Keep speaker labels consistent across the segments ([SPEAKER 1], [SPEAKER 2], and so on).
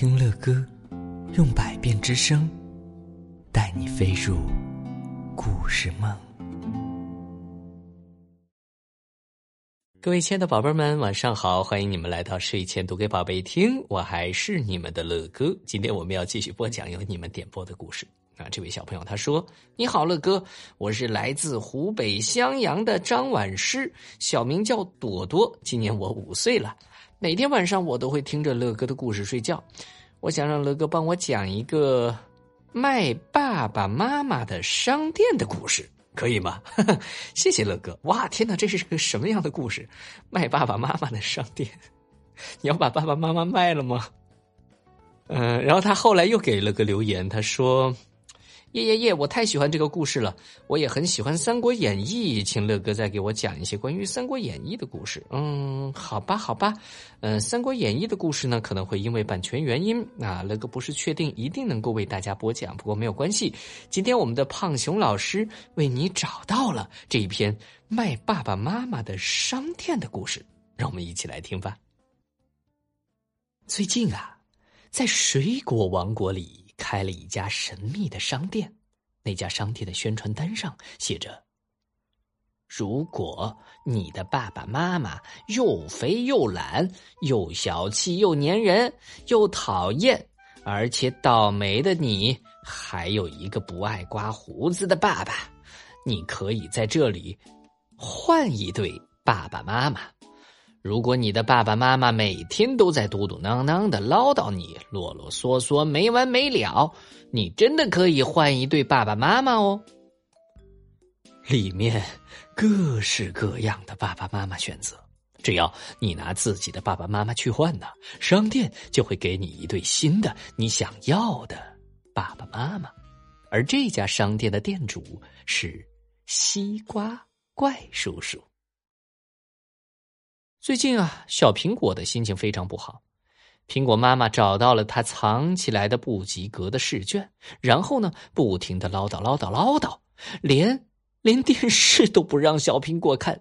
[SPEAKER 1] 听乐歌，用百变之声，带你飞入故事梦。各位亲爱的宝贝们，晚上好！欢迎你们来到睡前读给宝贝听，我还是你们的乐哥。今天我们要继续播讲由你们点播的故事。啊，这位小朋友他说：“你好，乐哥，我是来自湖北襄阳的张婉诗，小名叫朵朵，今年我五岁了。”每天晚上我都会听着乐哥的故事睡觉，我想让乐哥帮我讲一个卖爸爸妈妈的商店的故事，可以吗？谢谢乐哥。哇，天哪，这是个什么样的故事？卖爸爸妈妈的商店，你要把爸爸妈妈卖了吗？嗯，然后他后来又给了个留言，他说。耶耶耶！我太喜欢这个故事了，我也很喜欢《三国演义》，请乐哥再给我讲一些关于《三国演义》的故事。嗯，好吧，好吧，嗯，《三国演义》的故事呢，可能会因为版权原因，啊，乐哥不是确定一定能够为大家播讲，不过没有关系。今天我们的胖熊老师为你找到了这一篇卖爸爸妈妈的商店的故事，让我们一起来听吧。最近啊，在水果王国里。开了一家神秘的商店，那家商店的宣传单上写着：“如果你的爸爸妈妈又肥又懒，又小气又粘人，又讨厌，而且倒霉的你还有一个不爱刮胡子的爸爸，你可以在这里换一对爸爸妈妈。”如果你的爸爸妈妈每天都在嘟嘟囔囔的唠叨你，啰啰嗦嗦没完没了，你真的可以换一对爸爸妈妈哦。里面各式各样的爸爸妈妈选择，只要你拿自己的爸爸妈妈去换呢，商店就会给你一对新的你想要的爸爸妈妈。而这家商店的店主是西瓜怪叔叔。最近啊，小苹果的心情非常不好。苹果妈妈找到了他藏起来的不及格的试卷，然后呢，不停的唠叨唠叨唠叨，连连电视都不让小苹果看。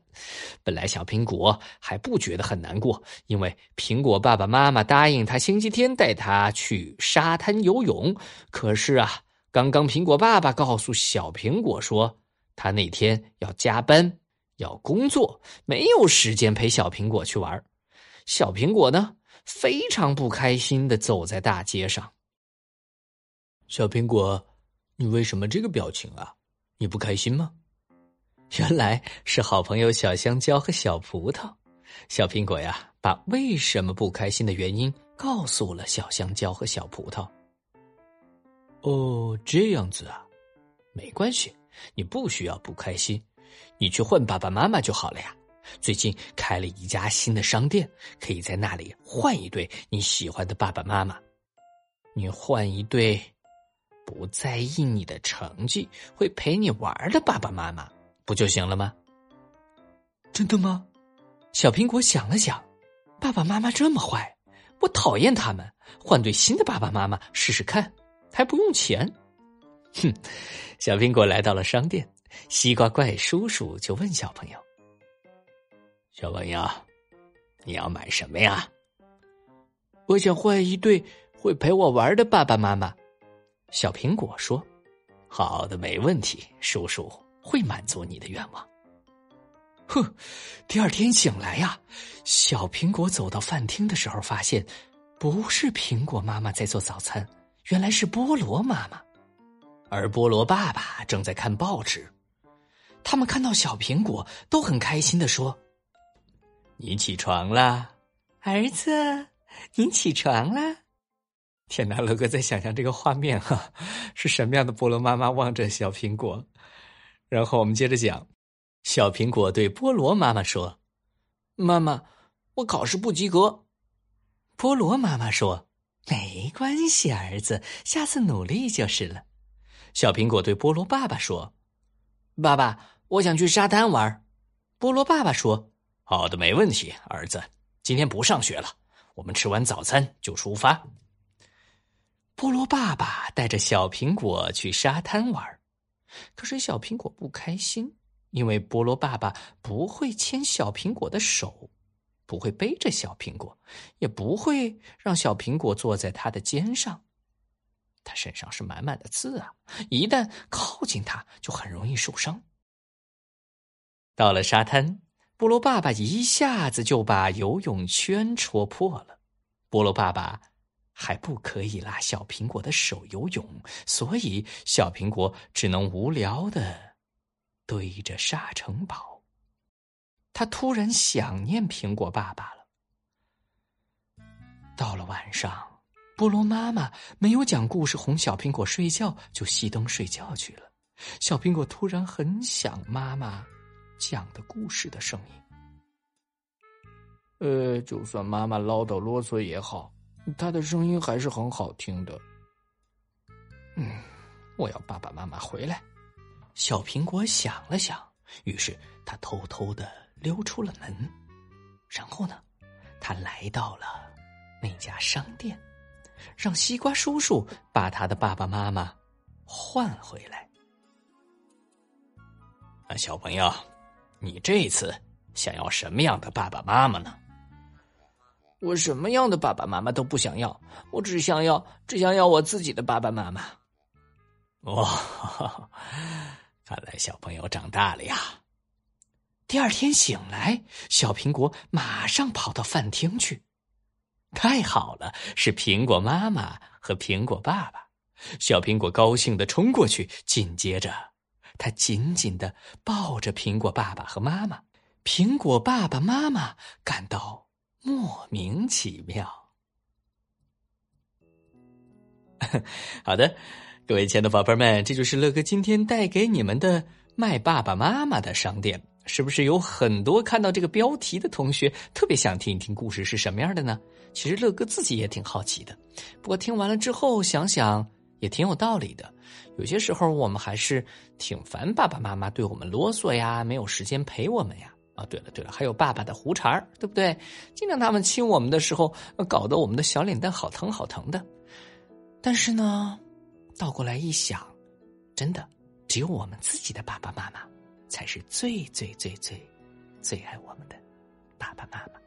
[SPEAKER 1] 本来小苹果还不觉得很难过，因为苹果爸爸妈妈答应他星期天带他去沙滩游泳。可是啊，刚刚苹果爸爸告诉小苹果说，他那天要加班。要工作，没有时间陪小苹果去玩小苹果呢，非常不开心的走在大街上。小苹果，你为什么这个表情啊？你不开心吗？原来是好朋友小香蕉和小葡萄。小苹果呀，把为什么不开心的原因告诉了小香蕉和小葡萄。哦，这样子啊，没关系，你不需要不开心。你去换爸爸妈妈就好了呀！最近开了一家新的商店，可以在那里换一对你喜欢的爸爸妈妈。你换一对不在意你的成绩、会陪你玩的爸爸妈妈，不就行了吗？真的吗？小苹果想了想，爸爸妈妈这么坏，我讨厌他们，换对新的爸爸妈妈试试看，还不用钱。哼！小苹果来到了商店。西瓜怪叔叔就问小朋友：“小朋友，你要买什么呀？”我想换一对会陪我玩的爸爸妈妈。小苹果说：“好的，没问题，叔叔会满足你的愿望。”哼！第二天醒来呀，小苹果走到饭厅的时候，发现不是苹果妈妈在做早餐，原来是菠萝妈妈，而菠萝爸爸正在看报纸。他们看到小苹果，都很开心的说：“你起床啦，儿子，你起床啦！”天哪，乐哥在想象这个画面哈，是什么样的？菠萝妈妈望着小苹果，然后我们接着讲。小苹果对菠萝妈妈说：“妈妈，我考试不及格。”菠萝妈妈说：“没关系，儿子，下次努力就是了。”小苹果对菠萝爸爸说：“爸爸。”我想去沙滩玩，菠萝爸爸说：“好的，没问题，儿子，今天不上学了，我们吃完早餐就出发。”菠萝爸爸带着小苹果去沙滩玩，可是小苹果不开心，因为菠萝爸爸不会牵小苹果的手。不会背着小苹果，也不会让小苹果坐在他的肩上。他身上是满满的刺啊，一旦靠近他，就很容易受伤。到了沙滩，菠萝爸爸一下子就把游泳圈戳破了。菠萝爸爸还不可以拉小苹果的手游泳，所以小苹果只能无聊的堆着沙城堡。他突然想念苹果爸爸了。到了晚上，菠萝妈妈没有讲故事哄小苹果睡觉，就熄灯睡觉去了。小苹果突然很想妈妈讲的故事的声音。
[SPEAKER 2] 呃，就算妈妈唠叨啰嗦也好，她的声音还是很好听的。
[SPEAKER 1] 嗯，我要爸爸妈妈回来。小苹果想了想，于是他偷偷的。溜出了门，然后呢，他来到了那家商店，让西瓜叔叔把他的爸爸妈妈换回来。啊，小朋友，你这次想要什么样的爸爸妈妈呢？
[SPEAKER 2] 我什么样的爸爸妈妈都不想要，我只想要，只想要我自己的爸爸妈妈。
[SPEAKER 1] 哦，看来小朋友长大了呀。第二天醒来，小苹果马上跑到饭厅去。太好了，是苹果妈妈和苹果爸爸。小苹果高兴的冲过去，紧接着，他紧紧的抱着苹果爸爸和妈妈。苹果爸爸妈妈感到莫名其妙。好的，各位亲爱的宝贝们，这就是乐哥今天带给你们的卖爸爸妈妈的商店。是不是有很多看到这个标题的同学特别想听一听故事是什么样的呢？其实乐哥自己也挺好奇的，不过听完了之后想想也挺有道理的。有些时候我们还是挺烦爸爸妈妈对我们啰嗦呀，没有时间陪我们呀。啊，对了对了，还有爸爸的胡茬儿，对不对？经常他们亲我们的时候，搞得我们的小脸蛋好疼好疼的。但是呢，倒过来一想，真的只有我们自己的爸爸妈妈。才是最最最最最爱我们的爸爸妈妈。